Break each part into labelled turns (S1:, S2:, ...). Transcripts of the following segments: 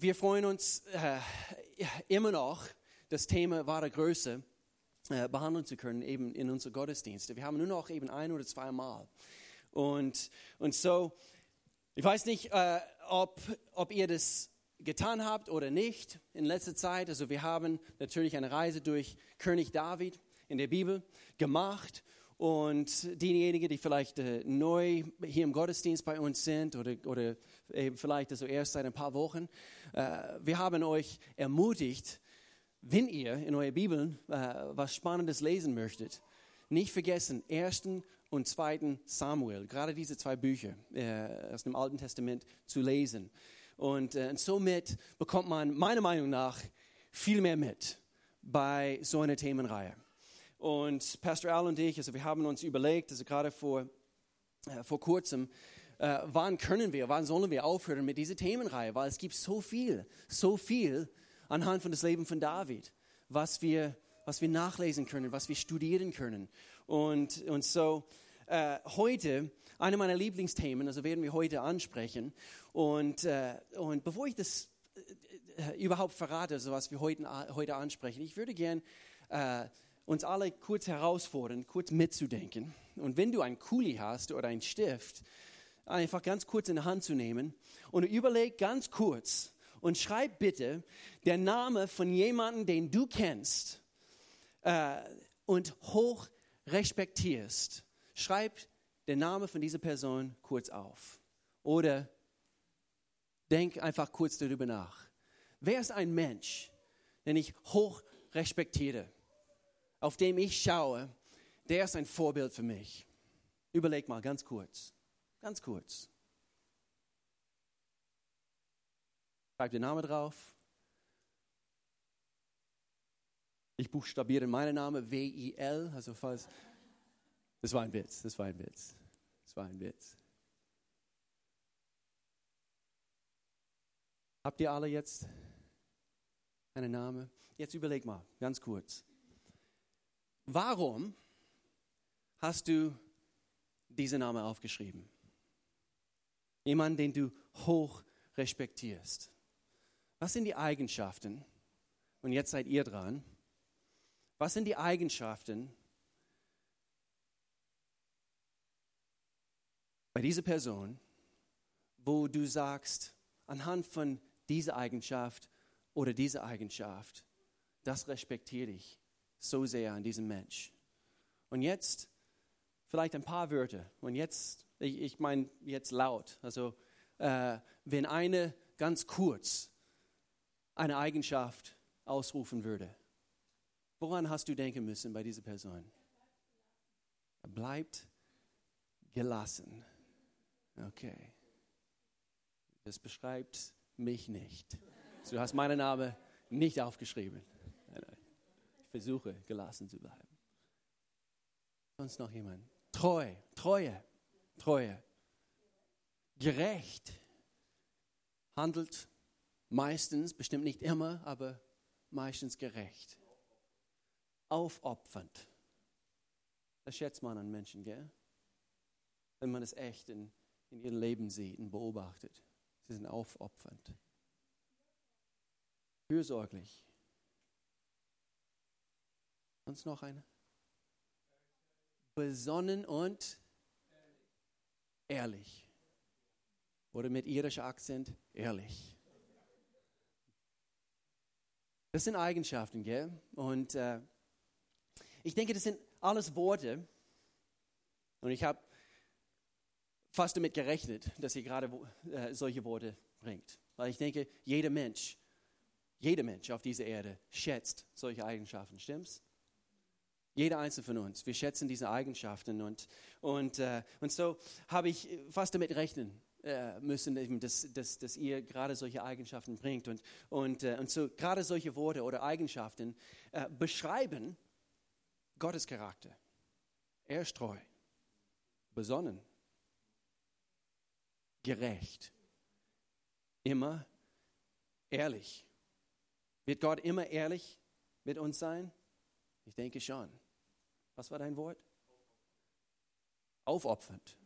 S1: wir freuen uns äh, immer noch, das Thema wahre Größe äh, behandeln zu können, eben in unseren Gottesdiensten. Wir haben nur noch eben ein oder zwei Mal. Und, und so, ich weiß nicht, äh, ob, ob ihr das getan habt oder nicht in letzter Zeit. Also wir haben natürlich eine Reise durch König David in der Bibel gemacht. Und diejenigen, die vielleicht äh, neu hier im Gottesdienst bei uns sind oder, oder eben vielleicht also erst seit ein paar Wochen, äh, wir haben euch ermutigt, wenn ihr in eurer Bibel äh, was Spannendes lesen möchtet, nicht vergessen, ersten und zweiten Samuel, gerade diese zwei Bücher äh, aus dem Alten Testament zu lesen. Und, äh, und somit bekommt man meiner Meinung nach viel mehr mit bei so einer Themenreihe. Und Pastor Al und ich, also wir haben uns überlegt, also gerade vor, äh, vor kurzem, äh, wann können wir, wann sollen wir aufhören mit dieser Themenreihe, weil es gibt so viel, so viel anhand von das Leben von David, was wir, was wir nachlesen können, was wir studieren können. Und, und so äh, heute, eine meiner Lieblingsthemen, also werden wir heute ansprechen. Und, äh, und bevor ich das äh, überhaupt verrate, also was wir heute, heute ansprechen, ich würde gern äh, uns alle kurz herausfordern, kurz mitzudenken. Und wenn du ein Kuli hast oder einen Stift, einfach ganz kurz in die Hand zu nehmen und überleg ganz kurz und schreib bitte der Name von jemandem, den du kennst äh, und hoch respektierst. Schreib den Namen von dieser Person kurz auf. Oder denk einfach kurz darüber nach. Wer ist ein Mensch, den ich hoch respektiere? auf dem ich schaue, der ist ein Vorbild für mich. Überleg mal ganz kurz, ganz kurz. Schreib den Namen drauf. Ich buchstabiere meinen Namen W-I-L, also falls. Das war ein Witz, das war ein Witz, das war ein Witz. Habt ihr alle jetzt einen Namen? Jetzt überleg mal, ganz kurz. Warum hast du diesen Namen aufgeschrieben? Jemand, den du hoch respektierst. Was sind die Eigenschaften? Und jetzt seid ihr dran. Was sind die Eigenschaften bei dieser Person, wo du sagst, anhand von dieser Eigenschaft oder dieser Eigenschaft, das respektiere ich so sehr an diesem Mensch. Und jetzt vielleicht ein paar Wörter. Und jetzt, ich, ich meine jetzt laut. Also äh, wenn eine ganz kurz eine Eigenschaft ausrufen würde, woran hast du denken müssen bei dieser Person? Er bleibt gelassen. Okay. Das beschreibt mich nicht. Du hast meinen Namen nicht aufgeschrieben versuche, gelassen zu bleiben. Sonst noch jemand? Treu, Treue, Treue. Gerecht. Handelt meistens, bestimmt nicht immer, aber meistens gerecht. Aufopfernd. Das schätzt man an Menschen, gell? Wenn man es echt in, in ihrem Leben sieht und beobachtet. Sie sind aufopfernd. Fürsorglich. Sonst noch eine? Besonnen und ehrlich. Oder mit irischer Akzent ehrlich. Das sind Eigenschaften, gell? Und äh, ich denke, das sind alles Worte. Und ich habe fast damit gerechnet, dass ihr gerade äh, solche Worte bringt. Weil ich denke, jeder Mensch, jeder Mensch auf dieser Erde schätzt solche Eigenschaften, stimmt's? Jeder einzelne von uns. Wir schätzen diese Eigenschaften. Und, und, äh, und so habe ich fast damit rechnen äh, müssen, dass, dass, dass ihr gerade solche Eigenschaften bringt. Und, und, äh, und so gerade solche Worte oder Eigenschaften äh, beschreiben Gottes Charakter. Er ist treu, besonnen, gerecht, immer ehrlich. Wird Gott immer ehrlich mit uns sein? Ich denke schon. Was war dein Wort? Aufopfernd.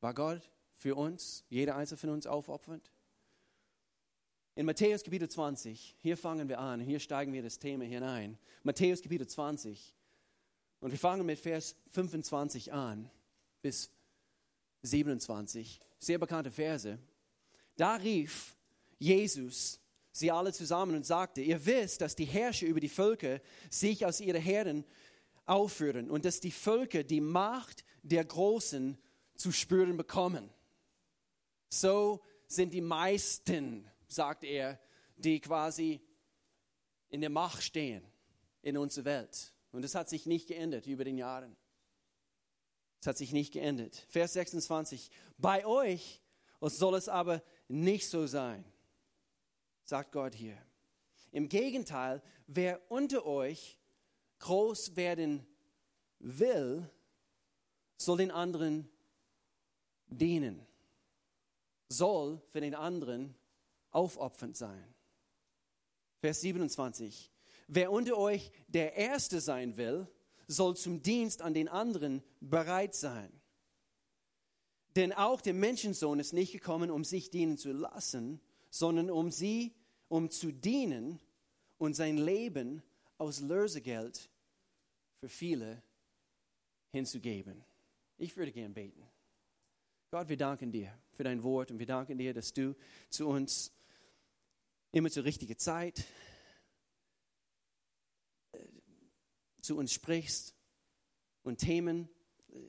S1: War Gott für uns, jeder einzelne von uns aufopfernd? In Matthäus Kapitel 20, hier fangen wir an, hier steigen wir das Thema hinein. Matthäus Kapitel 20. Und wir fangen mit Vers 25 an bis 27. Sehr bekannte Verse. Da rief Jesus sie alle zusammen und sagte, ihr wisst, dass die Herrscher über die Völker sich aus ihren Herden aufführen und dass die Völker die Macht der Großen zu spüren bekommen. So sind die meisten sagt er, die quasi in der Macht stehen in unserer Welt. Und das hat sich nicht geändert über den Jahren. Es hat sich nicht geändert. Vers 26. Bei euch soll es aber nicht so sein, sagt Gott hier. Im Gegenteil, wer unter euch groß werden will, soll den anderen dienen, soll für den anderen aufopfernd sein. Vers 27. Wer unter euch der Erste sein will, soll zum Dienst an den anderen bereit sein. Denn auch der Menschensohn ist nicht gekommen, um sich dienen zu lassen, sondern um sie, um zu dienen und sein Leben aus Lösegeld für viele hinzugeben. Ich würde gern beten. Gott, wir danken dir für dein Wort und wir danken dir, dass du zu uns immer zur richtigen Zeit äh, zu uns sprichst und Themen äh,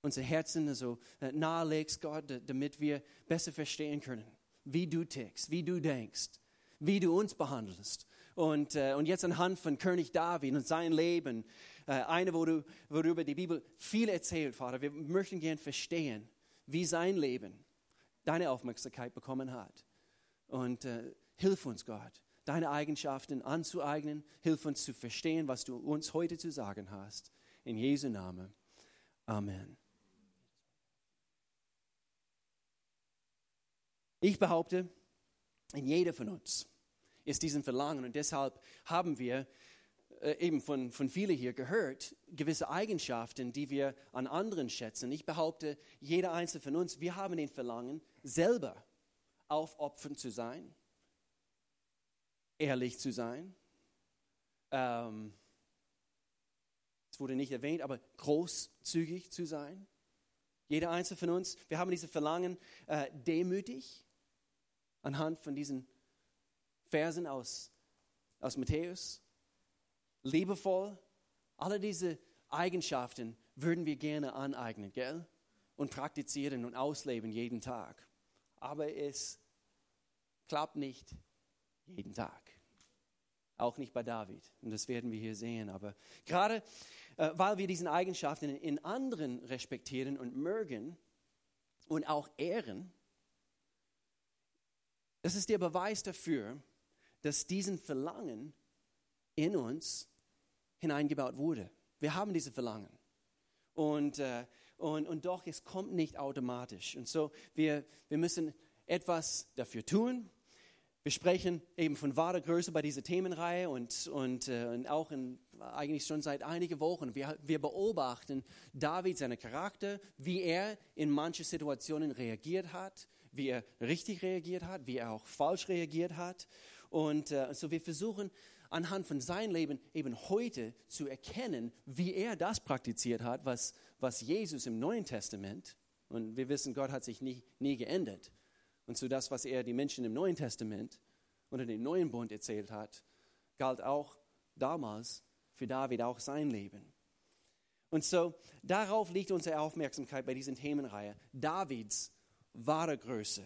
S1: unser Herzen so äh, nahelegst, Gott, damit wir besser verstehen können, wie du tickst, wie du denkst, wie du uns behandelst. Und, und jetzt anhand von König David und sein Leben, eine, wo du, worüber die Bibel viel erzählt, Vater, wir möchten gern verstehen, wie sein Leben deine Aufmerksamkeit bekommen hat. Und äh, hilf uns, Gott, deine Eigenschaften anzueignen. Hilf uns zu verstehen, was du uns heute zu sagen hast. In Jesu Namen. Amen. Ich behaupte, in jeder von uns ist diesen Verlangen und deshalb haben wir äh, eben von, von vielen hier gehört, gewisse Eigenschaften, die wir an anderen schätzen. Ich behaupte, jeder einzelne von uns, wir haben den Verlangen, selber aufopfernd zu sein, ehrlich zu sein. Ähm, es wurde nicht erwähnt, aber großzügig zu sein. Jeder einzelne von uns, wir haben diese Verlangen, äh, demütig anhand von diesen Versen aus, aus Matthäus, liebevoll. Alle diese Eigenschaften würden wir gerne aneignen, gell? Und praktizieren und ausleben jeden Tag aber es klappt nicht jeden Tag. Auch nicht bei David. Und das werden wir hier sehen. Aber gerade äh, weil wir diesen Eigenschaften in anderen respektieren und mögen und auch ehren, das ist der Beweis dafür, dass diesen Verlangen in uns hineingebaut wurde. Wir haben diese Verlangen. Und äh, und, und doch, es kommt nicht automatisch. Und so, wir, wir müssen etwas dafür tun. Wir sprechen eben von wahrer Größe bei dieser Themenreihe und, und, äh, und auch in, eigentlich schon seit einigen Wochen. Wir, wir beobachten David, seinen Charakter, wie er in manche Situationen reagiert hat, wie er richtig reagiert hat, wie er auch falsch reagiert hat. Und äh, so wir versuchen anhand von seinem Leben eben heute zu erkennen, wie er das praktiziert hat, was, was Jesus im Neuen Testament, und wir wissen, Gott hat sich nie, nie geändert, und so das, was er die Menschen im Neuen Testament unter dem neuen Bund erzählt hat, galt auch damals für David auch sein Leben. Und so darauf liegt unsere Aufmerksamkeit bei diesen Themenreihe, Davids wahre Größe.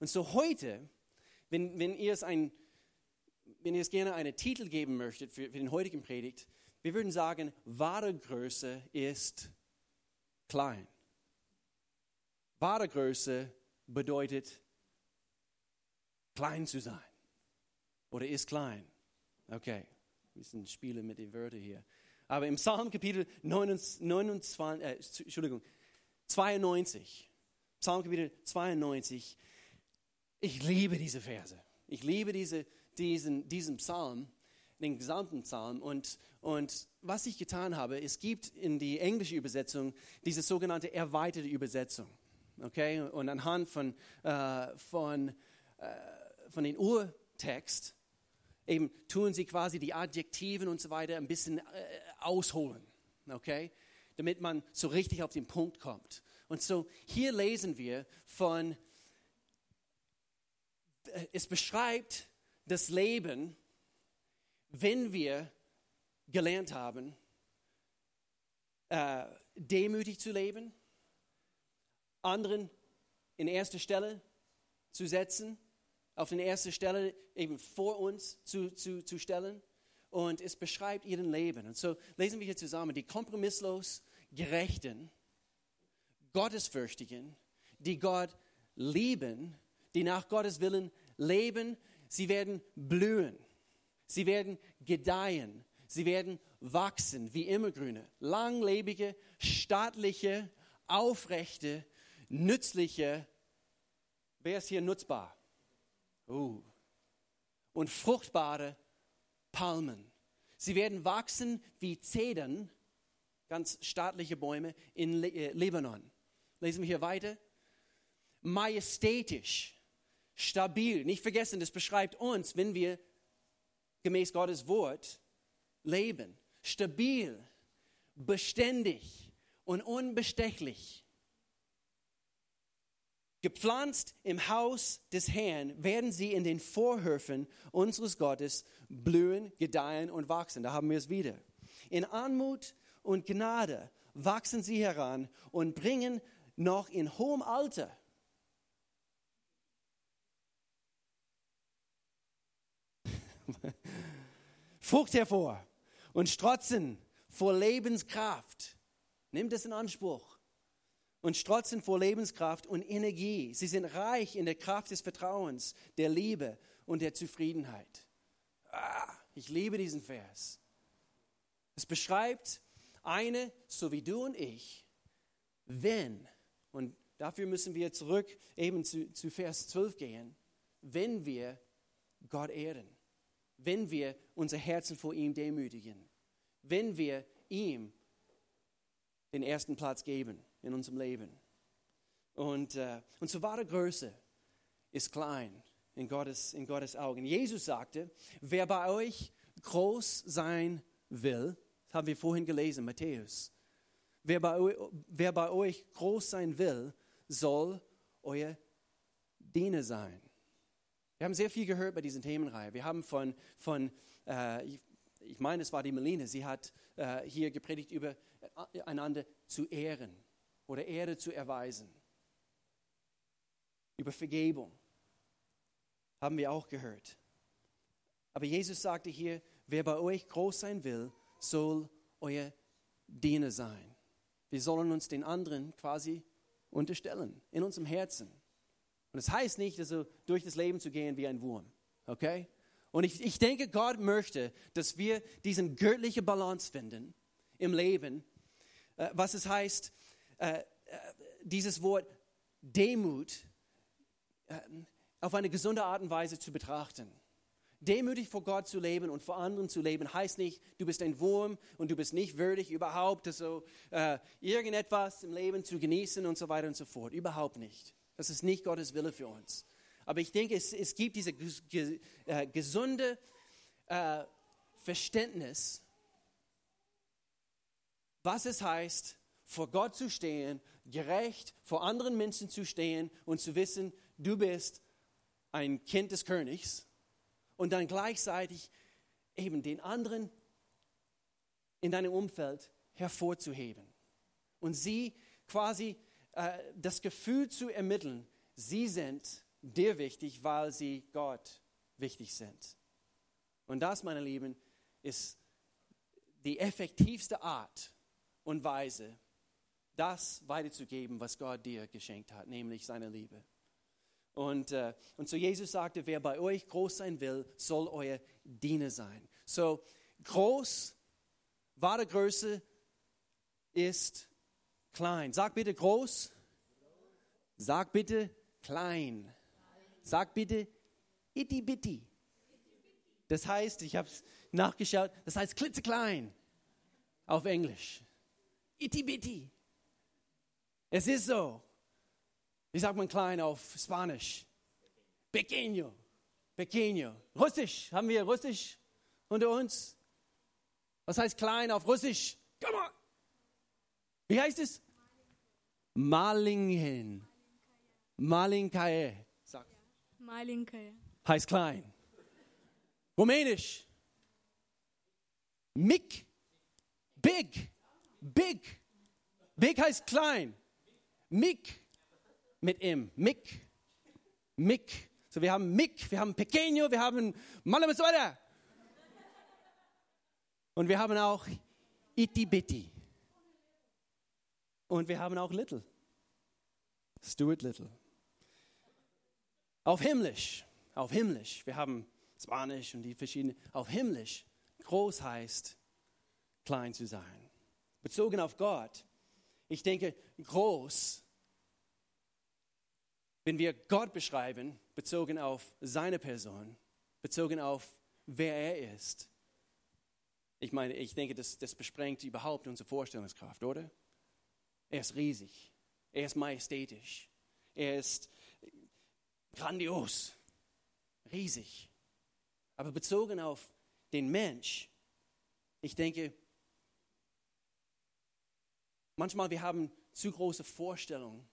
S1: Und so heute, wenn, wenn ihr es ein wenn ihr es gerne einen Titel geben möchtet für, für den heutigen Predigt, wir würden sagen, wahre Größe ist klein. Wahre Größe bedeutet klein zu sein oder ist klein. Okay, ein bisschen Spiele mit den Wörtern hier. Aber im Psalm Kapitel 29, äh, Entschuldigung, 92, Psalm Kapitel 92, ich liebe diese Verse. Ich liebe diese diesen, diesen Psalm, den gesamten Psalm. Und, und was ich getan habe, es gibt in die englische Übersetzung diese sogenannte erweiterte Übersetzung. Okay? Und anhand von, äh, von, äh, von den Urtext, eben tun sie quasi die Adjektiven und so weiter ein bisschen äh, ausholen, okay? Damit man so richtig auf den Punkt kommt. Und so hier lesen wir von, äh, es beschreibt das Leben, wenn wir gelernt haben, äh, demütig zu leben, anderen in erste Stelle zu setzen, auf die erste Stelle eben vor uns zu, zu, zu stellen. Und es beschreibt ihren Leben. Und so lesen wir hier zusammen, die kompromisslos Gerechten, Gottesfürchtigen, die Gott lieben, die nach Gottes Willen leben, sie werden blühen, sie werden gedeihen, sie werden wachsen wie Immergrüne, langlebige, staatliche, aufrechte, nützliche, wer ist hier nutzbar? Uh. Und fruchtbare Palmen. Sie werden wachsen wie Zedern, ganz staatliche Bäume in äh, Libanon. Lesen wir hier weiter. Majestätisch, stabil. Nicht vergessen, das beschreibt uns, wenn wir gemäß Gottes Wort leben. Stabil, beständig und unbestechlich. Gepflanzt im Haus des Herrn werden sie in den Vorhöfen unseres Gottes blühen, gedeihen und wachsen. Da haben wir es wieder. In Anmut und Gnade wachsen sie heran und bringen noch in hohem Alter Frucht hervor und strotzen vor Lebenskraft. Nimm das in Anspruch. Und strotzen vor Lebenskraft und Energie. Sie sind reich in der Kraft des Vertrauens, der Liebe und der Zufriedenheit. Ah, ich liebe diesen Vers. Es beschreibt eine, so wie du und ich, wenn, und dafür müssen wir zurück eben zu, zu Vers 12 gehen, wenn wir Gott ehren wenn wir unser Herzen vor ihm demütigen, wenn wir ihm den ersten Platz geben in unserem Leben. Und, äh, unsere wahre Größe ist klein in Gottes, in Gottes Augen. Jesus sagte, wer bei euch groß sein will, das haben wir vorhin gelesen, Matthäus, wer bei, wer bei euch groß sein will, soll euer Diener sein. Wir haben sehr viel gehört bei diesen Themenreihe. Wir haben von, von äh, ich, meine, es war die Meline, sie hat äh, hier gepredigt über äh, einander zu ehren oder Ehre zu erweisen. Über Vergebung haben wir auch gehört. Aber Jesus sagte hier, wer bei euch groß sein will, soll euer Diener sein. Wir sollen uns den anderen quasi unterstellen, in unserem Herzen. Und das heißt nicht, also durch das Leben zu gehen wie ein Wurm. Okay? Und ich, ich denke, Gott möchte, dass wir diesen göttliche Balance finden im Leben, äh, was es heißt, äh, äh, dieses Wort Demut auf eine gesunde Art und Weise zu betrachten. Demütig vor Gott zu leben und vor anderen zu leben, heißt nicht, du bist ein Wurm und du bist nicht würdig, überhaupt so, irgendetwas im Leben zu genießen und so weiter und so fort. Überhaupt nicht. Das ist nicht Gottes Wille für uns. Aber ich denke, es, es gibt diese äh, gesunde äh, Verständnis, was es heißt, vor Gott zu stehen, gerecht vor anderen Menschen zu stehen und zu wissen, du bist ein Kind des Königs und dann gleichzeitig eben den anderen in deinem Umfeld hervorzuheben und sie quasi äh, das Gefühl zu ermitteln, sie sind dir wichtig, weil sie Gott wichtig sind. Und das, meine Lieben, ist die effektivste Art und Weise, das weiterzugeben, was Gott dir geschenkt hat, nämlich seine Liebe. Und, äh, und so Jesus sagte, wer bei euch groß sein will, soll euer Diener sein. So groß, wahre Größe ist klein. Sag bitte groß. Sag bitte klein. Sag bitte itty bitty. Das heißt, ich habe es nachgeschaut, das heißt klitzeklein auf Englisch. Itty bitty. Es ist so. Wie sagt man klein auf Spanisch? Pequeño. Pequeño. Russisch. Haben wir Russisch unter uns? Was heißt klein auf Russisch? Come on. Wie heißt es? Malingen. Malinkae. Sag.
S2: Malinkaja.
S1: Heißt klein. Rumänisch. Mik. Big. Big. Big heißt klein. Mik. Mit M. Mik. Mik. So, wir haben Mik, wir haben Pequeño, wir haben Malameswada. Und wir haben auch Itty Bitty. Und wir haben auch Little. Stuart Little. Auf Himmlisch, auf Himmlisch. Wir haben Spanisch und die verschiedenen. Auf Himmlisch. Groß heißt, klein zu sein. Bezogen auf Gott. Ich denke, groß, wenn wir Gott beschreiben, bezogen auf seine Person, bezogen auf wer er ist. Ich meine, ich denke, das, das besprengt überhaupt unsere Vorstellungskraft, oder? Er ist riesig. Er ist majestätisch. Er ist grandios. Riesig. Aber bezogen auf den Mensch, ich denke, manchmal wir haben zu große Vorstellungen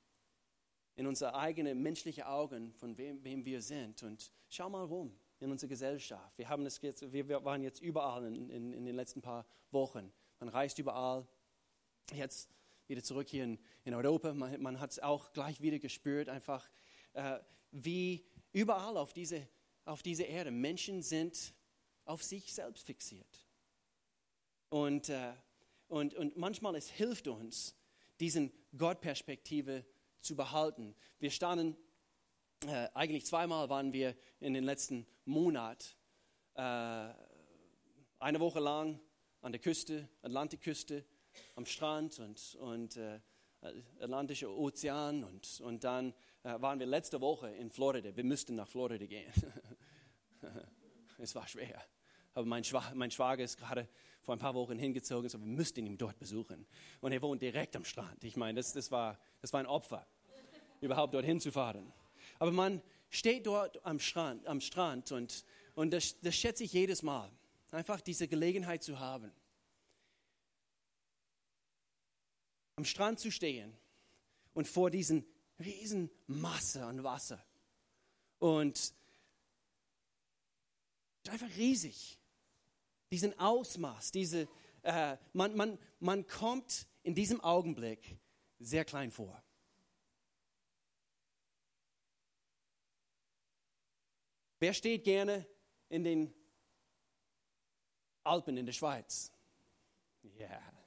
S1: in unsere eigenen menschlichen Augen, von wem, wem wir sind. Und schau mal rum in unserer Gesellschaft. Wir, haben das jetzt, wir waren jetzt überall in, in, in den letzten paar Wochen. Man reist überall. Jetzt wieder zurück hier in, in Europa. Man, man hat es auch gleich wieder gespürt, einfach äh, wie überall auf diese, auf diese Erde Menschen sind auf sich selbst fixiert. Und, äh, und, und manchmal es hilft uns, diesen Gottperspektive zu behalten. Wir standen, äh, eigentlich zweimal waren wir in den letzten Monat, äh, eine Woche lang an der Küste, Atlantikküste, am Strand und, und äh, Atlantischer Ozean und, und dann äh, waren wir letzte Woche in Florida. Wir müssten nach Florida gehen. es war schwer. Aber mein, Schwa mein Schwager ist gerade vor ein paar Wochen hingezogen, so wir müssten ihn dort besuchen. Und er wohnt direkt am Strand. Ich meine, das, das, war, das war ein Opfer, überhaupt dorthin zu fahren. Aber man steht dort am Strand, am Strand und, und das, das schätze ich jedes Mal, einfach diese Gelegenheit zu haben. Am Strand zu stehen und vor diesen riesen Masse an Wasser. Und einfach riesig diesen Ausmaß, diese, äh, man, man, man kommt in diesem Augenblick sehr klein vor. Wer steht gerne in den Alpen in der Schweiz? Ja. Yeah.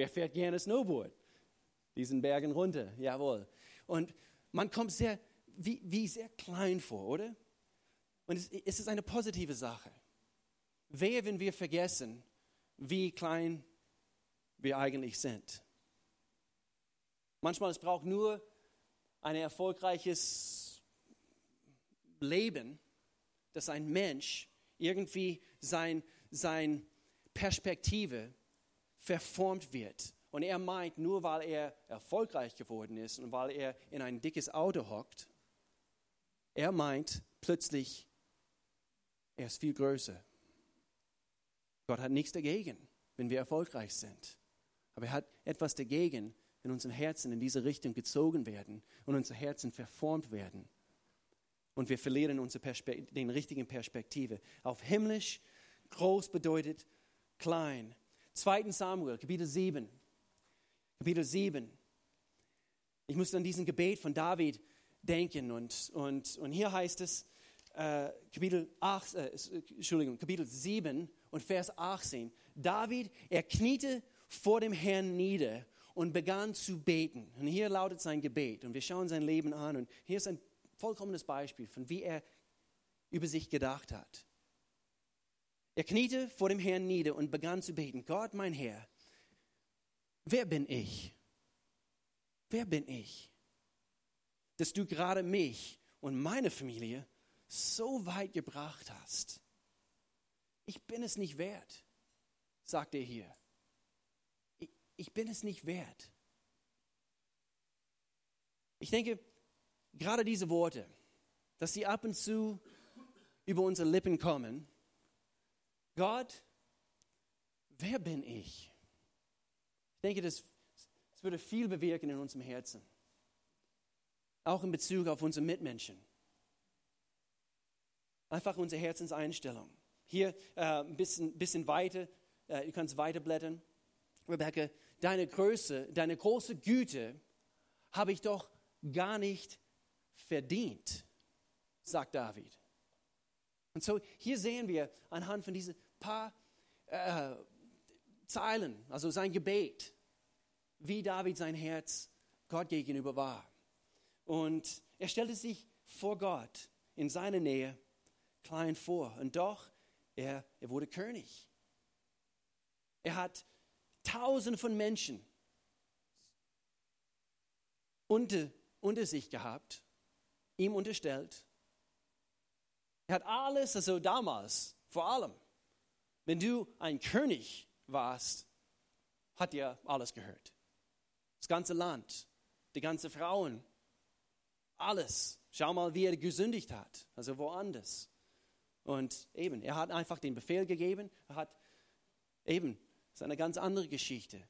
S1: Wer fährt gerne Snowboard? Diesen Bergen runter, jawohl. Und man kommt sehr, wie, wie sehr klein vor, oder? Und es, es ist eine positive Sache. Wehe, wenn wir vergessen, wie klein wir eigentlich sind. Manchmal es braucht nur ein erfolgreiches Leben, dass ein Mensch irgendwie sein, sein Perspektive verformt wird. Und er meint, nur weil er erfolgreich geworden ist und weil er in ein dickes Auto hockt, er meint plötzlich, er ist viel größer. Gott hat nichts dagegen, wenn wir erfolgreich sind. Aber er hat etwas dagegen, wenn unsere Herzen in diese Richtung gezogen werden und unsere Herzen verformt werden. Und wir verlieren unsere Perspekt den richtigen Perspektive. Auf himmlisch groß bedeutet klein. 2. Samuel, Kapitel 7. Kapitel 7. Ich musste an diesen Gebet von David denken und, und, und hier heißt es, äh, Kapitel, 8, äh, Entschuldigung, Kapitel 7 und Vers 18. David, er kniete vor dem Herrn nieder und begann zu beten. Und hier lautet sein Gebet. Und wir schauen sein Leben an. Und hier ist ein vollkommenes Beispiel von wie er über sich gedacht hat. Er kniete vor dem Herrn nieder und begann zu beten. Gott, mein Herr, wer bin ich? Wer bin ich? Dass du gerade mich und meine Familie so weit gebracht hast. Ich bin es nicht wert, sagt er hier. Ich, ich bin es nicht wert. Ich denke, gerade diese Worte, dass sie ab und zu über unsere Lippen kommen, Gott, wer bin ich? Ich denke, das, das würde viel bewirken in unserem Herzen. Auch in Bezug auf unsere Mitmenschen. Einfach unsere Herzenseinstellung. Hier äh, ein bisschen, bisschen weiter, äh, du kannst weiterblättern. Rebecca, deine Größe, deine große Güte habe ich doch gar nicht verdient, sagt David. Und so hier sehen wir anhand von diesen paar äh, Zeilen, also sein Gebet, wie David sein Herz Gott gegenüber war. Und er stellte sich vor Gott in seiner Nähe klein vor. Und doch, er, er wurde König. Er hat Tausende von Menschen unter, unter sich gehabt, ihm unterstellt. Er hat alles, also damals vor allem, wenn du ein König warst, hat dir alles gehört. Das ganze Land, die ganze Frauen, alles. Schau mal, wie er gesündigt hat, also woanders. Und eben, er hat einfach den Befehl gegeben, er hat eben, das ist eine ganz andere Geschichte.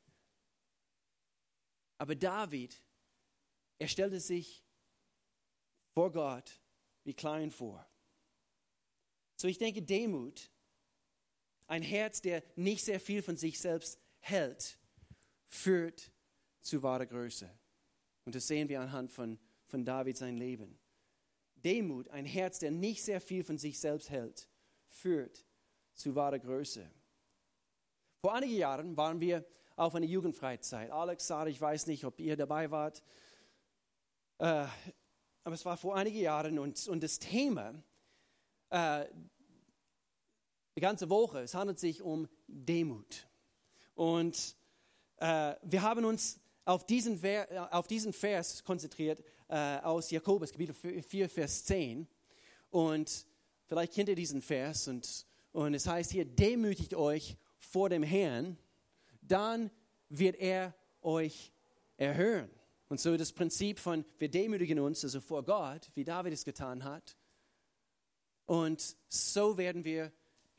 S1: Aber David, er stellte sich vor Gott wie klein vor. So ich denke, Demut, ein Herz, der nicht sehr viel von sich selbst hält, führt zu wahrer Größe. Und das sehen wir anhand von, von David sein Leben. Demut, ein Herz, der nicht sehr viel von sich selbst hält, führt zu wahrer Größe. Vor einigen Jahren waren wir auf einer Jugendfreizeit. Alex, Sarah, ich weiß nicht, ob ihr dabei wart. Äh, aber es war vor einigen Jahren und, und das Thema, äh, die ganze Woche, es handelt sich um Demut. Und äh, wir haben uns auf diesen, Ver, auf diesen Vers konzentriert äh, aus Jakobus, Kapitel 4, Vers 10. Und vielleicht kennt ihr diesen Vers und, und es heißt hier, demütigt euch vor dem Herrn, dann wird er euch erhören. Und so das Prinzip von, wir demütigen uns, also vor Gott, wie David es getan hat. Und so werden wir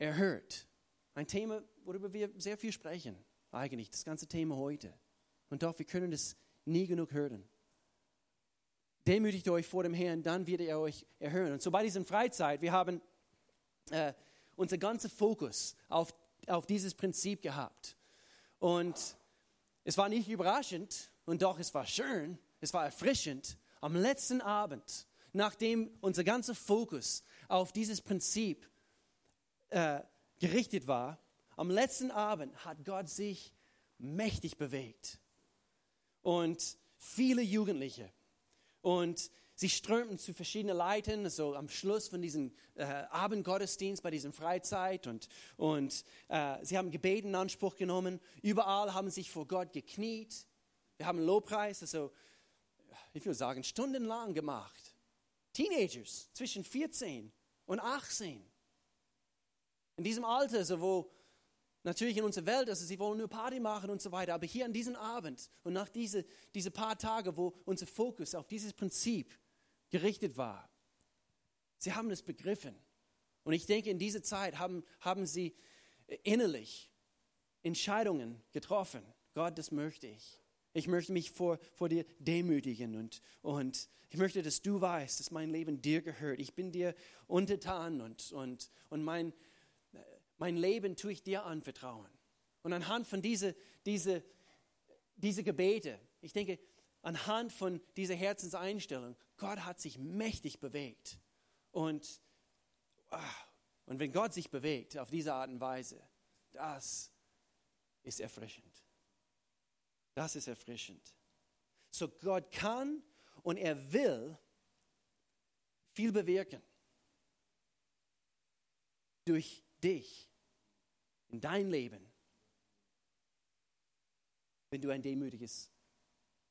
S1: erhört. Ein Thema, worüber wir sehr viel sprechen, eigentlich, das ganze Thema heute. Und doch, wir können das nie genug hören. Demütigt euch vor dem Herrn, dann wird er euch erhören. Und so bei dieser Freizeit, wir haben äh, unser ganzer Fokus auf, auf dieses Prinzip gehabt. Und es war nicht überraschend, und doch, es war schön, es war erfrischend. Am letzten Abend, nachdem unser ganzer Fokus auf dieses Prinzip äh, gerichtet war, am letzten Abend hat Gott sich mächtig bewegt. Und viele Jugendliche. Und sie strömten zu verschiedenen Leiten, so am Schluss von diesem äh, Abendgottesdienst, bei diesem Freizeit. Und, und äh, sie haben Gebet in Anspruch genommen. Überall haben sich vor Gott gekniet. Wir haben Lobpreis, also ich würde sagen, stundenlang gemacht. Teenagers zwischen 14 und 18. In diesem Alter, so wo natürlich in unserer Welt, also sie wollen nur Party machen und so weiter, aber hier an diesem Abend und nach diese, diese paar Tage, wo unser Fokus auf dieses Prinzip gerichtet war, sie haben es begriffen. Und ich denke, in dieser Zeit haben, haben sie innerlich Entscheidungen getroffen. Gott, das möchte ich. Ich möchte mich vor, vor dir demütigen und, und ich möchte, dass du weißt, dass mein Leben dir gehört. Ich bin dir untertan und, und, und mein, mein Leben tue ich dir anvertrauen. Und anhand von diesen diese, diese Gebete, ich denke, anhand von dieser Herzenseinstellung, Gott hat sich mächtig bewegt. Und, ah, und wenn Gott sich bewegt auf diese Art und Weise, das ist erfrischend. Das ist erfrischend. So Gott kann und er will viel bewirken. Durch dich, in dein Leben, wenn du ein demütiges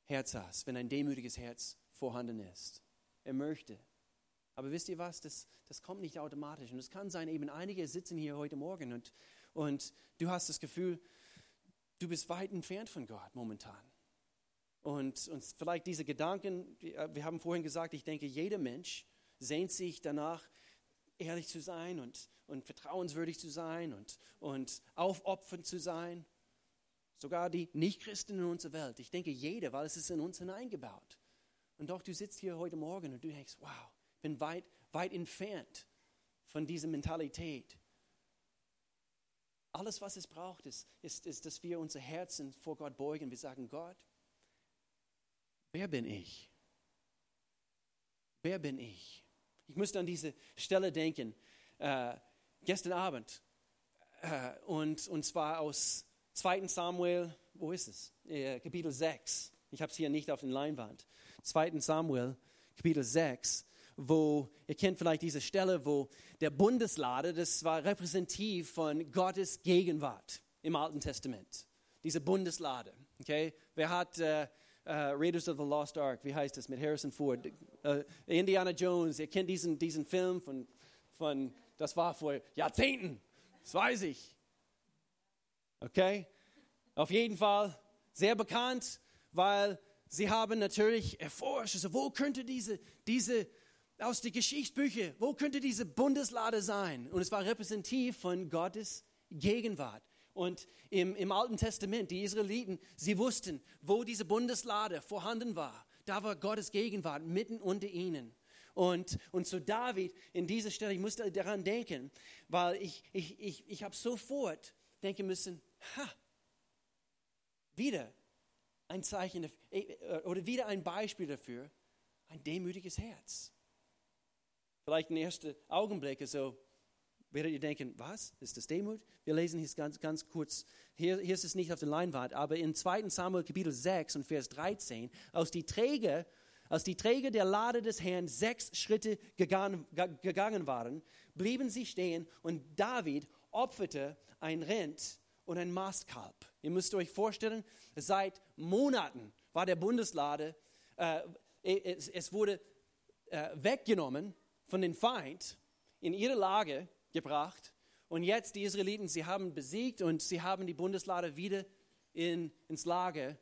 S1: Herz hast, wenn ein demütiges Herz vorhanden ist. Er möchte. Aber wisst ihr was, das, das kommt nicht automatisch. Und es kann sein, eben einige sitzen hier heute Morgen und, und du hast das Gefühl, du bist weit entfernt von Gott momentan. Und, und vielleicht diese Gedanken, äh, wir haben vorhin gesagt, ich denke, jeder Mensch sehnt sich danach, ehrlich zu sein und, und vertrauenswürdig zu sein und, und aufopfernd zu sein. Sogar die Nichtchristen in unserer Welt. Ich denke, jeder, weil es ist in uns hineingebaut. Und doch, du sitzt hier heute Morgen und du denkst, wow, ich bin weit, weit entfernt von dieser Mentalität. Alles, was es braucht, ist, ist, ist, dass wir unser Herzen vor Gott beugen. Wir sagen, Gott, wer bin ich? Wer bin ich? Ich musste an diese Stelle denken, äh, gestern Abend, äh, und, und zwar aus 2. Samuel, wo ist es? Äh, Kapitel 6. Ich habe es hier nicht auf der Leinwand. 2. Samuel, Kapitel 6 wo, ihr kennt vielleicht diese Stelle, wo der Bundeslade, das war repräsentativ von Gottes Gegenwart im Alten Testament. Diese Bundeslade. Okay? Wer hat uh, uh, Raiders of the Lost Ark, wie heißt das, mit Harrison Ford? Uh, Indiana Jones, ihr kennt diesen, diesen Film von, von, das war vor Jahrzehnten, das weiß ich. Okay? Auf jeden Fall sehr bekannt, weil sie haben natürlich erforscht, also wo könnte diese, diese aus den Geschichtsbüchern, wo könnte diese Bundeslade sein? Und es war repräsentativ von Gottes Gegenwart. Und im, im Alten Testament, die Israeliten, sie wussten, wo diese Bundeslade vorhanden war. Da war Gottes Gegenwart mitten unter ihnen. Und, und zu David in dieser Stelle, ich musste daran denken, weil ich, ich, ich, ich habe sofort denken müssen, ha, wieder ein Zeichen äh, oder wieder ein Beispiel dafür, ein demütiges Herz. Vielleicht in ersten Augenblick so werdet ihr denken, was, ist das Demut? Wir lesen hier ganz, ganz kurz, hier, hier ist es nicht auf der Leinwand, aber in 2 Samuel Kapitel 6 und Vers 13, als die Träger, als die Träger der Lade des Herrn sechs Schritte gegangen, gegangen waren, blieben sie stehen und David opferte ein Rind und ein Mastkalb. Ihr müsst euch vorstellen, seit Monaten war der Bundeslade, äh, es, es, wurde äh, weggenommen von den Feind in ihre Lage gebracht. Und jetzt die Israeliten, sie haben besiegt und sie haben die Bundeslade wieder in, ins Lager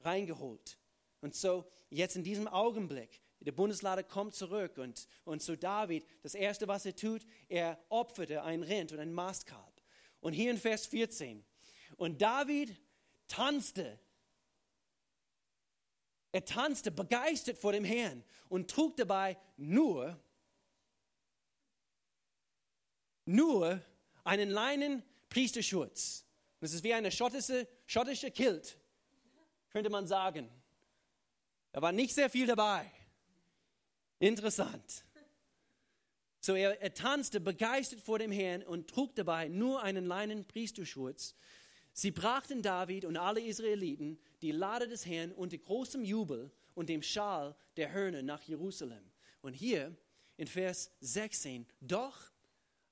S1: reingeholt. Und so jetzt in diesem Augenblick, der Bundeslade kommt zurück und, und so David, das Erste, was er tut, er opferte ein Rind und ein Mastkalb. Und hier in Vers 14, und David tanzte er tanzte begeistert vor dem Herrn und trug dabei nur nur einen leinen Priesterschutz. Das ist wie eine schottische, schottische Kilt, könnte man sagen. Da war nicht sehr viel dabei. Interessant. So er, er tanzte begeistert vor dem Herrn und trug dabei nur einen leinen Priesterschutz. Sie brachten David und alle Israeliten die Lade des Herrn unter großem Jubel und dem Schal der Hörner nach Jerusalem. Und hier in Vers 16, doch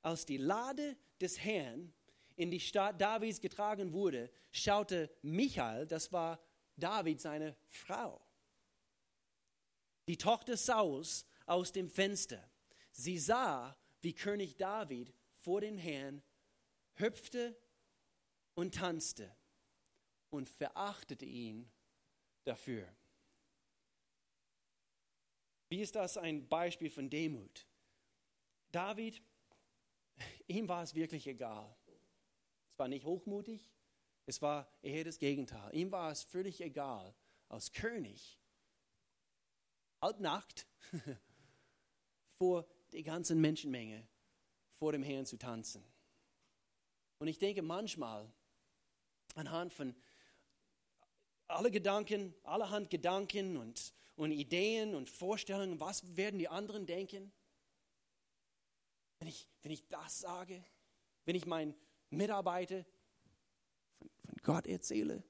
S1: als die Lade des Herrn in die Stadt Davids getragen wurde, schaute Michael, das war David seine Frau, die Tochter Sauls, aus dem Fenster. Sie sah, wie König David vor dem Herrn hüpfte und tanzte und verachtete ihn dafür. Wie ist das ein Beispiel von Demut? David Ihm war es wirklich egal. Es war nicht hochmutig, es war eher das Gegenteil. Ihm war es völlig egal, als König, halbnackt, vor der ganzen Menschenmenge vor dem Herrn zu tanzen. Und ich denke manchmal, anhand von alle Gedanken, allerhand Gedanken und, und Ideen und Vorstellungen, was werden die anderen denken? Wenn ich, wenn ich das sage, wenn ich meinen Mitarbeiter von, von Gott erzähle,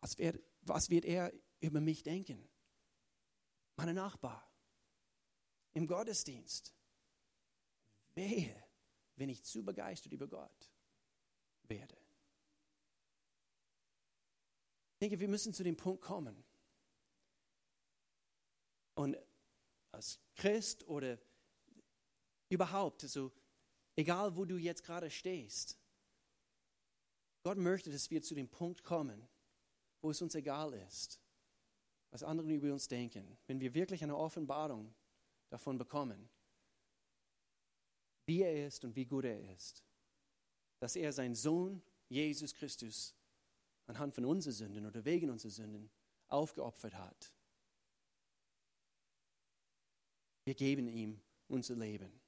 S1: was wird, was wird er über mich denken? Meine Nachbar im Gottesdienst. Wehe, wenn ich zu begeistert über Gott werde. Ich denke, wir müssen zu dem Punkt kommen. Und als Christ oder Überhaupt, also egal wo du jetzt gerade stehst, Gott möchte, dass wir zu dem Punkt kommen, wo es uns egal ist, was andere über uns denken. Wenn wir wirklich eine Offenbarung davon bekommen, wie er ist und wie gut er ist. Dass er seinen Sohn Jesus Christus anhand von unseren Sünden oder wegen unserer Sünden aufgeopfert hat. Wir geben ihm unser Leben.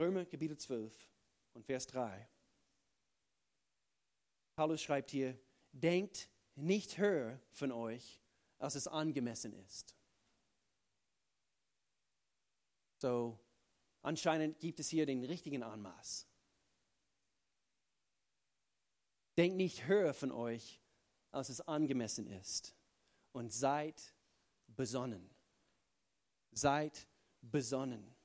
S1: Römer Kapitel 12 und Vers 3. Paulus schreibt hier, denkt nicht höher von euch, als es angemessen ist. So, anscheinend gibt es hier den richtigen Anmaß. Denkt nicht höher von euch, als es angemessen ist. Und seid besonnen. Seid besonnen.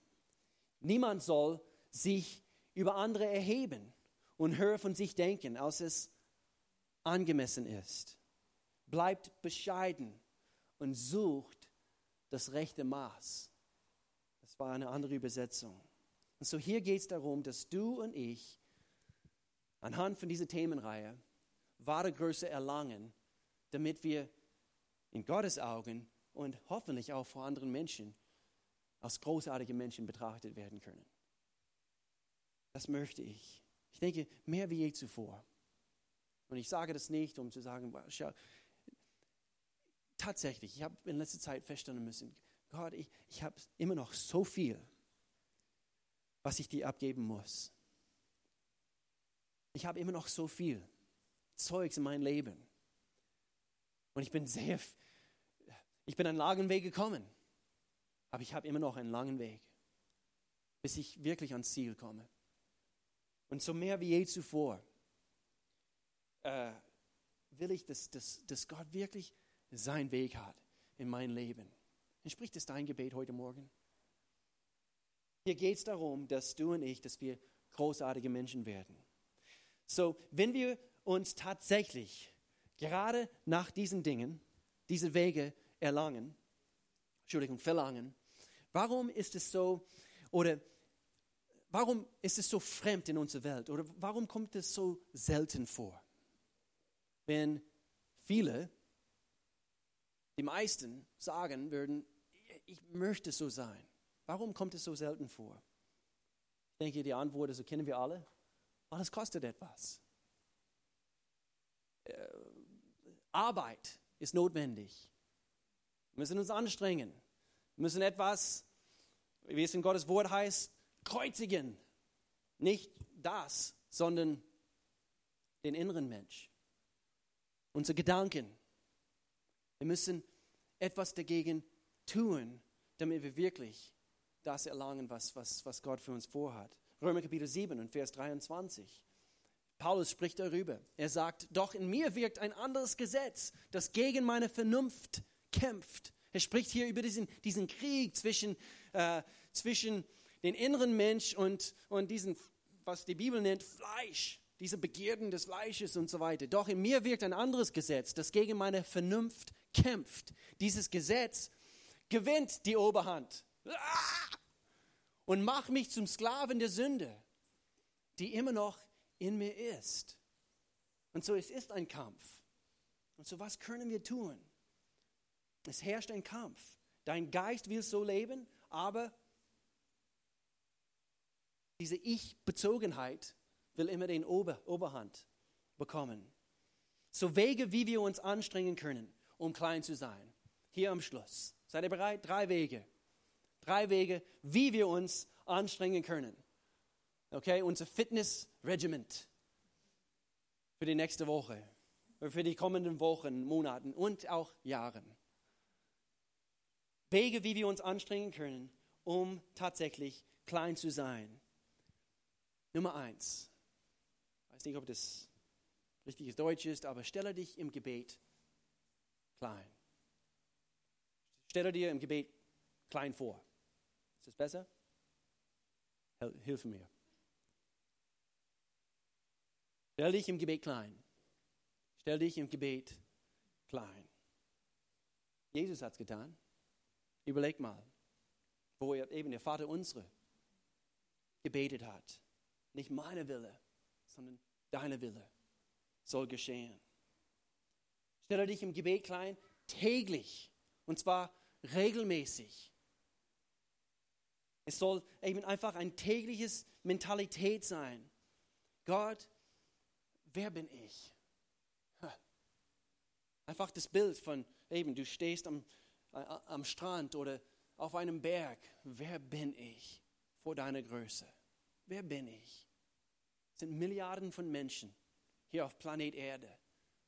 S1: Niemand soll sich über andere erheben und höher von sich denken, als es angemessen ist. Bleibt bescheiden und sucht das rechte Maß. Das war eine andere Übersetzung. Und so hier geht es darum, dass du und ich anhand von dieser Themenreihe wahre Größe erlangen, damit wir in Gottes Augen und hoffentlich auch vor anderen Menschen als großartige Menschen betrachtet werden können. Das möchte ich. Ich denke, mehr wie je zuvor. Und ich sage das nicht, um zu sagen, schau, tatsächlich, ich habe in letzter Zeit feststellen müssen, Gott, ich, ich habe immer noch so viel, was ich dir abgeben muss. Ich habe immer noch so viel Zeugs in meinem Leben. Und ich bin sehr, ich bin einen langen Weg gekommen. Aber ich habe immer noch einen langen Weg, bis ich wirklich ans Ziel komme. Und so mehr wie je zuvor äh, will ich, dass, dass, dass Gott wirklich seinen Weg hat in mein Leben. Entspricht es dein Gebet heute Morgen? Hier geht es darum, dass du und ich, dass wir großartige Menschen werden. So, wenn wir uns tatsächlich gerade nach diesen Dingen, diese Wege erlangen, Entschuldigung, verlangen, warum ist es so, oder warum ist es so fremd in unserer Welt, oder warum kommt es so selten vor? Wenn viele, die meisten sagen würden, ich möchte so sein. Warum kommt es so selten vor? Ich denke, die Antwort ist, so kennen wir alle, weil es kostet etwas. Äh, Arbeit ist notwendig. Wir müssen uns anstrengen. Wir müssen etwas, wie es in Gottes Wort heißt, kreuzigen. Nicht das, sondern den inneren Mensch. Unsere Gedanken. Wir müssen etwas dagegen tun, damit wir wirklich das erlangen, was, was, was Gott für uns vorhat. Römer Kapitel 7 und Vers 23. Paulus spricht darüber. Er sagt, doch in mir wirkt ein anderes Gesetz, das gegen meine Vernunft kämpft. Er spricht hier über diesen, diesen Krieg zwischen, äh, zwischen den inneren Mensch und, und diesen, was die Bibel nennt, Fleisch, diese Begierden des Fleisches und so weiter. Doch in mir wirkt ein anderes Gesetz, das gegen meine Vernunft kämpft. Dieses Gesetz gewinnt die Oberhand und macht mich zum Sklaven der Sünde, die immer noch in mir ist. Und so es ist ein Kampf. Und so was können wir tun? Es herrscht ein Kampf. Dein Geist will so leben, aber diese Ich-Bezogenheit will immer den Ober Oberhand bekommen. So Wege, wie wir uns anstrengen können, um klein zu sein. Hier am Schluss. Seid ihr bereit? Drei Wege. Drei Wege, wie wir uns anstrengen können. Okay, unser Fitnessregiment für die nächste Woche, für die kommenden Wochen, Monaten und auch Jahren. Wege, wie wir uns anstrengen können, um tatsächlich klein zu sein. Nummer eins. Ich weiß nicht, ob das richtiges Deutsch ist, aber stelle dich im Gebet klein. Stelle dir im Gebet klein vor. Ist das besser? Hilf mir. Stell dich im Gebet klein. Stell dich im Gebet klein. Jesus hat es getan. Überleg mal, wo er eben der Vater unsere gebetet hat. Nicht meine Wille, sondern deine Wille soll geschehen. Stelle dich im Gebet klein, täglich, und zwar regelmäßig. Es soll eben einfach ein tägliches Mentalität sein. Gott, wer bin ich? Einfach das Bild von eben, du stehst am, am Strand oder auf einem Berg. Wer bin ich vor deiner Größe? Wer bin ich? Es sind Milliarden von Menschen hier auf Planet Erde.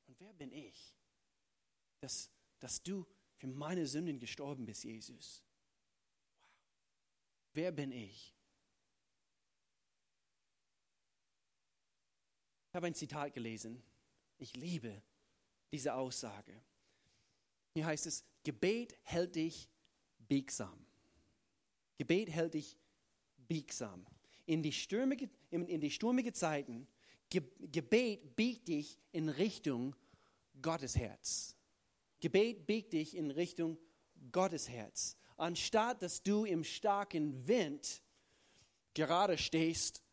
S1: Und wer bin ich? Dass, dass du für meine Sünden gestorben bist, Jesus. Wer bin ich? Ich habe ein Zitat gelesen. Ich liebe diese Aussage. Hier heißt es, Gebet hält dich biegsam. Gebet hält dich biegsam. In die stürmige, in die stürmige Zeiten, Gebet biegt dich in Richtung Gottes Herz. Gebet biegt dich in Richtung Gottes Herz anstatt dass du im starken Wind gerade stehst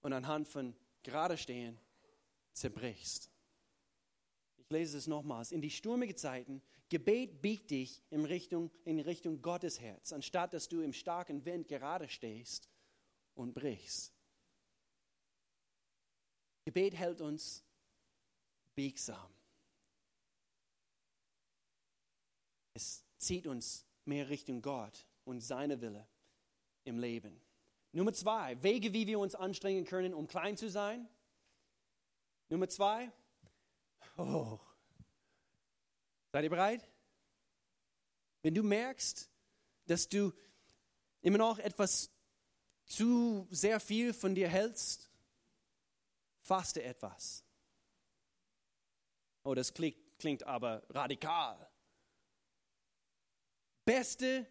S1: und anhand von gerade stehen zerbrichst. Ich lese es nochmals. In die sturmigen Zeiten, Gebet biegt dich in Richtung, in Richtung Gottes Herz, anstatt dass du im starken Wind gerade stehst und brichst. Gebet hält uns biegsam. Es zieht uns mehr Richtung Gott und seine Wille im Leben. Nummer zwei, Wege, wie wir uns anstrengen können, um klein zu sein. Nummer zwei, oh, seid ihr bereit? Wenn du merkst, dass du immer noch etwas zu sehr viel von dir hältst, faste etwas. Oh, das klingt, klingt aber radikal beste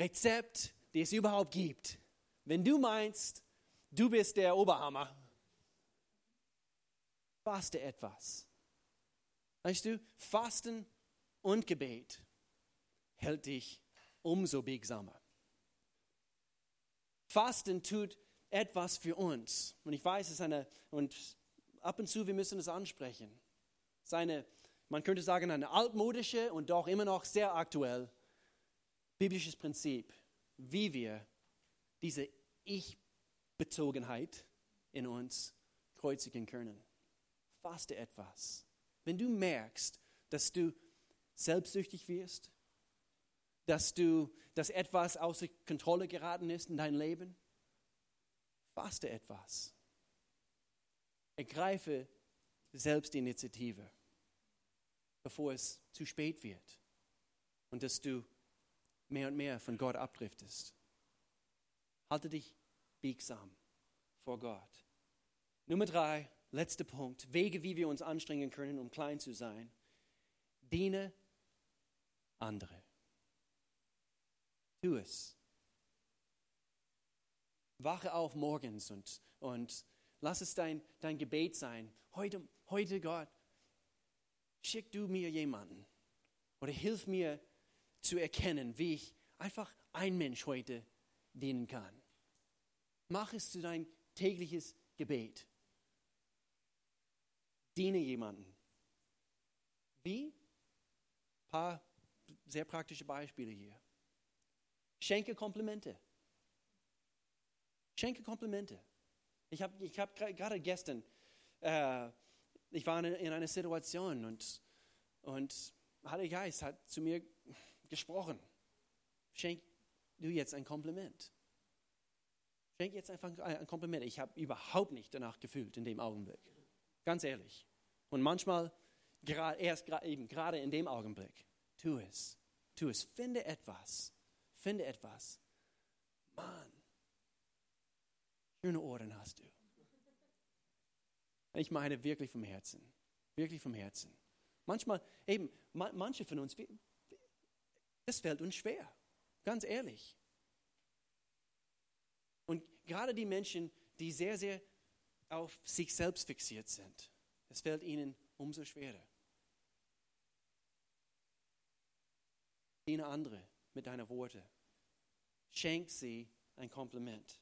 S1: Rezept, das es überhaupt gibt. Wenn du meinst, du bist der Oberhammer, faste etwas. Weißt du, Fasten und Gebet hält dich umso biegsamer. Fasten tut etwas für uns. Und ich weiß, es ist eine, und ab und zu, wir müssen es ansprechen. Seine, man könnte sagen, eine altmodische und doch immer noch sehr aktuell biblisches Prinzip, wie wir diese Ich-Bezogenheit in uns kreuzigen können. Faste etwas. Wenn du merkst, dass du selbstsüchtig wirst, dass du, dass etwas außer Kontrolle geraten ist in dein Leben, faste etwas. Ergreife Selbstinitiative, bevor es zu spät wird und dass du mehr und mehr von Gott abdriftest. Halte dich biegsam vor Gott. Nummer drei, letzter Punkt. Wege, wie wir uns anstrengen können, um klein zu sein. Diene andere. Tu es. Wache auf morgens und, und lass es dein, dein Gebet sein. Heute, heute, Gott, schick du mir jemanden oder hilf mir, zu erkennen, wie ich einfach ein Mensch heute dienen kann. Mach es zu dein tägliches Gebet. Diene jemanden. Wie? Ein paar sehr praktische Beispiele hier. Schenke Komplimente. Schenke Komplimente. Ich habe ich hab gerade gestern, äh, ich war in, in einer Situation und, und Heiliger Geist hat zu mir gesprochen. Schenk du jetzt ein Kompliment. Schenk jetzt einfach ein Kompliment. Ich habe überhaupt nicht danach gefühlt in dem Augenblick. Ganz ehrlich. Und manchmal erst eben gerade in dem Augenblick. Tu es. Tu es. Finde etwas. Finde etwas. Mann. Schöne Ohren hast du. Ich meine wirklich vom Herzen. Wirklich vom Herzen. Manchmal, eben, manche von uns, das fällt uns schwer, ganz ehrlich. Und gerade die Menschen, die sehr, sehr auf sich selbst fixiert sind, es fällt ihnen umso schwerer. Diene andere mit deinen Worten. Schenk sie ein Kompliment.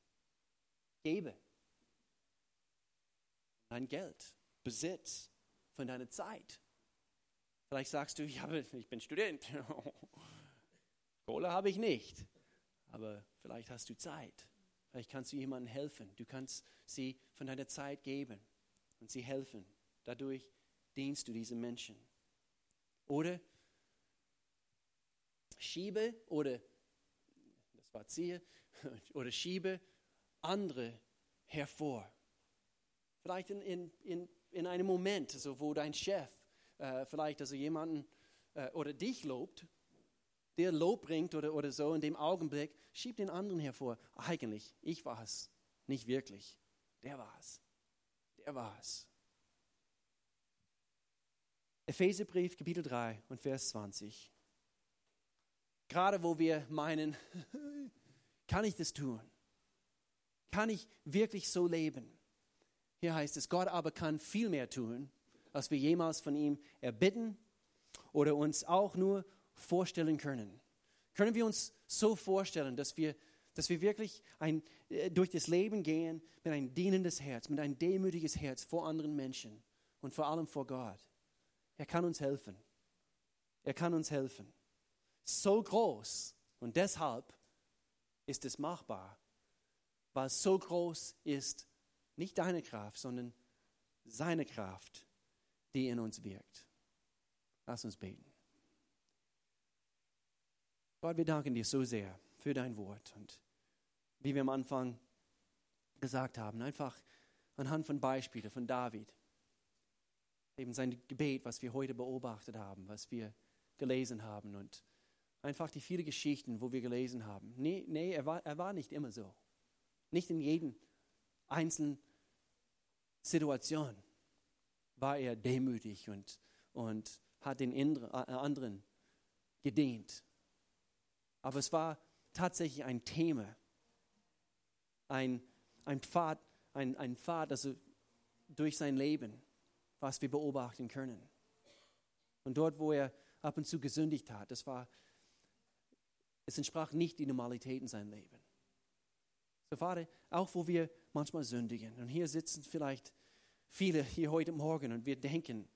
S1: Gebe dein Geld, Besitz von deiner Zeit. Vielleicht sagst du, ja, ich bin Student. Kohle habe ich nicht. aber vielleicht hast du Zeit. Vielleicht kannst du jemandem helfen. Du kannst sie von deiner Zeit geben und sie helfen. Dadurch dienst du diesen Menschen. Oder schiebe oder das war ziehe oder schiebe andere hervor. Vielleicht in, in, in, in einem Moment, also wo dein Chef äh, vielleicht also jemanden äh, oder dich lobt, der Lob bringt oder, oder so, in dem Augenblick, schieb den anderen hervor. Eigentlich, ich war es, nicht wirklich. Der war es. Der war es. Epheserbrief, Kapitel 3 und Vers 20. Gerade wo wir meinen, kann ich das tun? Kann ich wirklich so leben? Hier heißt es, Gott aber kann viel mehr tun, als wir jemals von ihm erbitten oder uns auch nur vorstellen können. Können wir uns so vorstellen, dass wir, dass wir wirklich ein, äh, durch das Leben gehen mit einem dienendes Herz, mit einem demütiges Herz vor anderen Menschen und vor allem vor Gott? Er kann uns helfen. Er kann uns helfen. So groß und deshalb ist es machbar, weil so groß ist nicht deine Kraft, sondern seine Kraft, die in uns wirkt. Lass uns beten. Gott, wir danken dir so sehr für dein Wort und wie wir am Anfang gesagt haben, einfach anhand von Beispielen von David, eben sein Gebet, was wir heute beobachtet haben, was wir gelesen haben und einfach die vielen Geschichten, wo wir gelesen haben. Nee, nee er, war, er war nicht immer so. Nicht in jedem einzelnen Situation war er demütig und, und hat den äh, anderen gedient. Aber es war tatsächlich ein Thema, ein, ein Pfad, ein, ein Pfad also durch sein Leben, was wir beobachten können. Und dort, wo er ab und zu gesündigt hat, das war, es entsprach nicht die Normalität in seinem Leben. So, Vater, auch wo wir manchmal sündigen, und hier sitzen vielleicht viele hier heute Morgen und wir denken,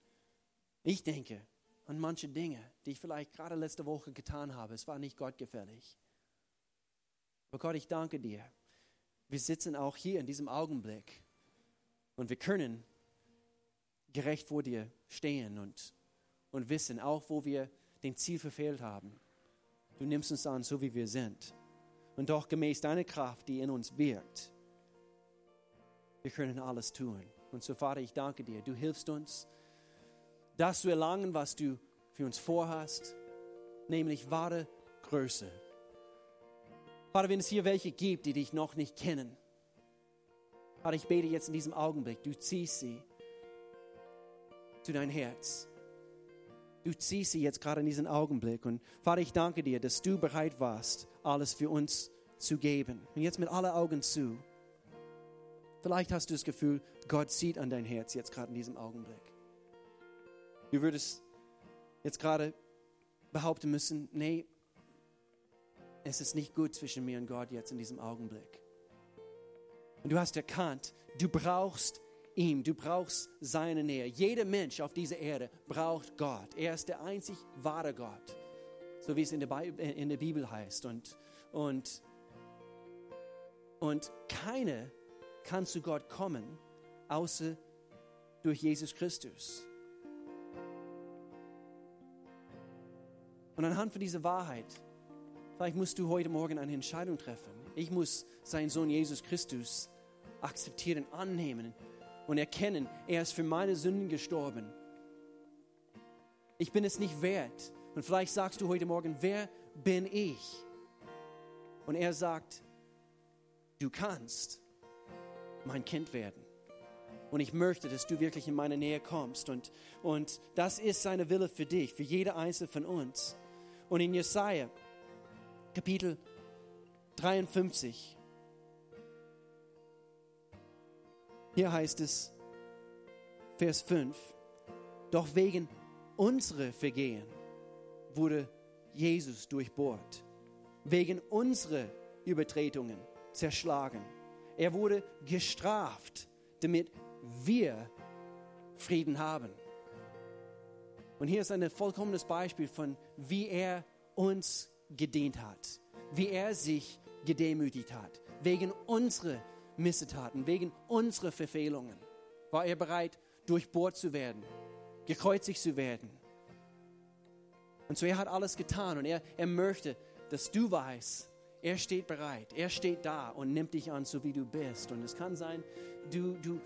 S1: ich denke, an manche Dinge, die ich vielleicht gerade letzte Woche getan habe. Es war nicht gottgefällig. Aber Gott, ich danke dir. Wir sitzen auch hier in diesem Augenblick und wir können gerecht vor dir stehen und, und wissen, auch wo wir den Ziel verfehlt haben. Du nimmst uns an, so wie wir sind. Und doch gemäß deiner Kraft, die in uns wirkt, wir können alles tun. Und so, Vater, ich danke dir. Du hilfst uns das zu erlangen, was du für uns vorhast, nämlich wahre Größe. Vater, wenn es hier welche gibt, die dich noch nicht kennen, Vater, ich bete jetzt in diesem Augenblick, du ziehst sie zu dein Herz. Du ziehst sie jetzt gerade in diesem Augenblick. Und Vater, ich danke dir, dass du bereit warst, alles für uns zu geben. Und jetzt mit allen Augen zu. Vielleicht hast du das Gefühl, Gott sieht an dein Herz jetzt gerade in diesem Augenblick. Du würdest jetzt gerade behaupten müssen, nee, es ist nicht gut zwischen mir und Gott jetzt in diesem Augenblick. Und du hast erkannt, du brauchst ihm, du brauchst seine Nähe. Jeder Mensch auf dieser Erde braucht Gott. Er ist der einzig wahre Gott, so wie es in der, Bibel, in der Bibel heißt. Und, und, und keiner kann zu Gott kommen, außer durch Jesus Christus. Und anhand von dieser Wahrheit, vielleicht musst du heute Morgen eine Entscheidung treffen. Ich muss seinen Sohn Jesus Christus akzeptieren, annehmen und erkennen, er ist für meine Sünden gestorben. Ich bin es nicht wert. Und vielleicht sagst du heute Morgen, wer bin ich? Und er sagt, du kannst mein Kind werden. Und ich möchte, dass du wirklich in meine Nähe kommst. Und, und das ist seine Wille für dich, für jede einzelne von uns. Und in Jesaja, Kapitel 53, hier heißt es, Vers 5, doch wegen unserer Vergehen wurde Jesus durchbohrt, wegen unserer Übertretungen zerschlagen. Er wurde gestraft, damit wir Frieden haben. Und hier ist ein vollkommenes Beispiel von, wie er uns gedient hat, wie er sich gedemütigt hat, wegen unserer Missetaten, wegen unserer Verfehlungen, war er bereit, durchbohrt zu werden, gekreuzigt zu werden. Und so er hat alles getan und er, er möchte, dass du weißt, er steht bereit, er steht da und nimmt dich an, so wie du bist. Und es kann sein, du, du,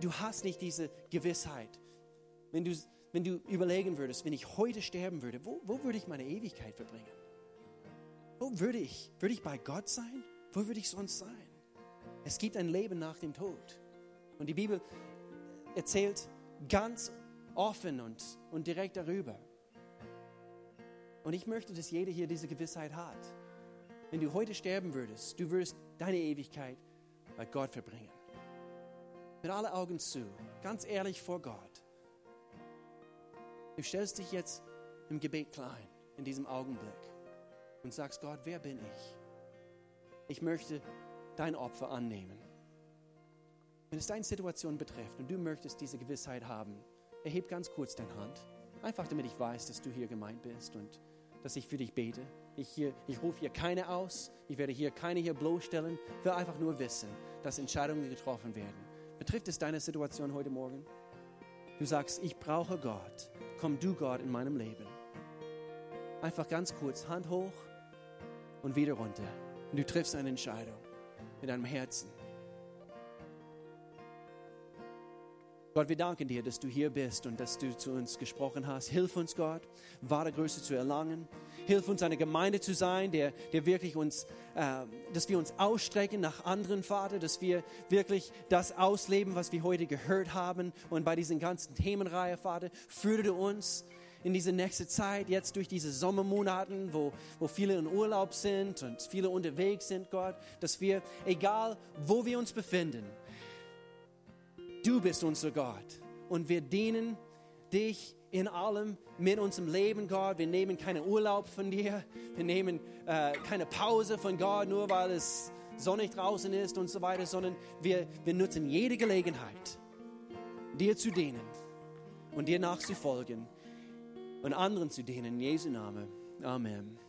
S1: du hast nicht diese Gewissheit. Wenn du, wenn du überlegen würdest, wenn ich heute sterben würde, wo, wo würde ich meine Ewigkeit verbringen? Wo würde ich? Würde ich bei Gott sein? Wo würde ich sonst sein? Es gibt ein Leben nach dem Tod. Und die Bibel erzählt ganz offen und, und direkt darüber. Und ich möchte, dass jeder hier diese Gewissheit hat. Wenn du heute sterben würdest, du würdest deine Ewigkeit bei Gott verbringen. Mit allen Augen zu, ganz ehrlich vor Gott. Du stellst dich jetzt im Gebet klein, in diesem Augenblick, und sagst, Gott, wer bin ich? Ich möchte dein Opfer annehmen. Wenn es deine Situation betrifft und du möchtest diese Gewissheit haben, erheb ganz kurz deine Hand. Einfach damit ich weiß, dass du hier gemeint bist und dass ich für dich bete. Ich, ich rufe hier keine aus. Ich werde hier keine hier bloßstellen. Ich will einfach nur wissen, dass Entscheidungen getroffen werden. Betrifft es deine Situation heute Morgen? Du sagst, ich brauche Gott. Komm du Gott in meinem Leben. Einfach ganz kurz, Hand hoch und wieder runter. Und du triffst eine Entscheidung mit deinem Herzen. Gott, wir danken dir, dass du hier bist und dass du zu uns gesprochen hast. Hilf uns, Gott, wahre Größe zu erlangen. Hilf uns, eine Gemeinde zu sein, der, der wirklich uns, äh, dass wir uns ausstrecken nach anderen, Vater, dass wir wirklich das ausleben, was wir heute gehört haben. Und bei diesen ganzen Themenreihe, Vater, führe du uns in diese nächste Zeit, jetzt durch diese Sommermonaten, wo, wo viele in Urlaub sind und viele unterwegs sind, Gott, dass wir, egal wo wir uns befinden, Du bist unser Gott und wir dienen dich in allem mit unserem Leben, Gott. Wir nehmen keinen Urlaub von dir, wir nehmen äh, keine Pause von Gott, nur weil es sonnig draußen ist und so weiter, sondern wir, wir nutzen jede Gelegenheit, dir zu dienen und dir nachzufolgen und anderen zu dienen. In Jesu Namen. Amen.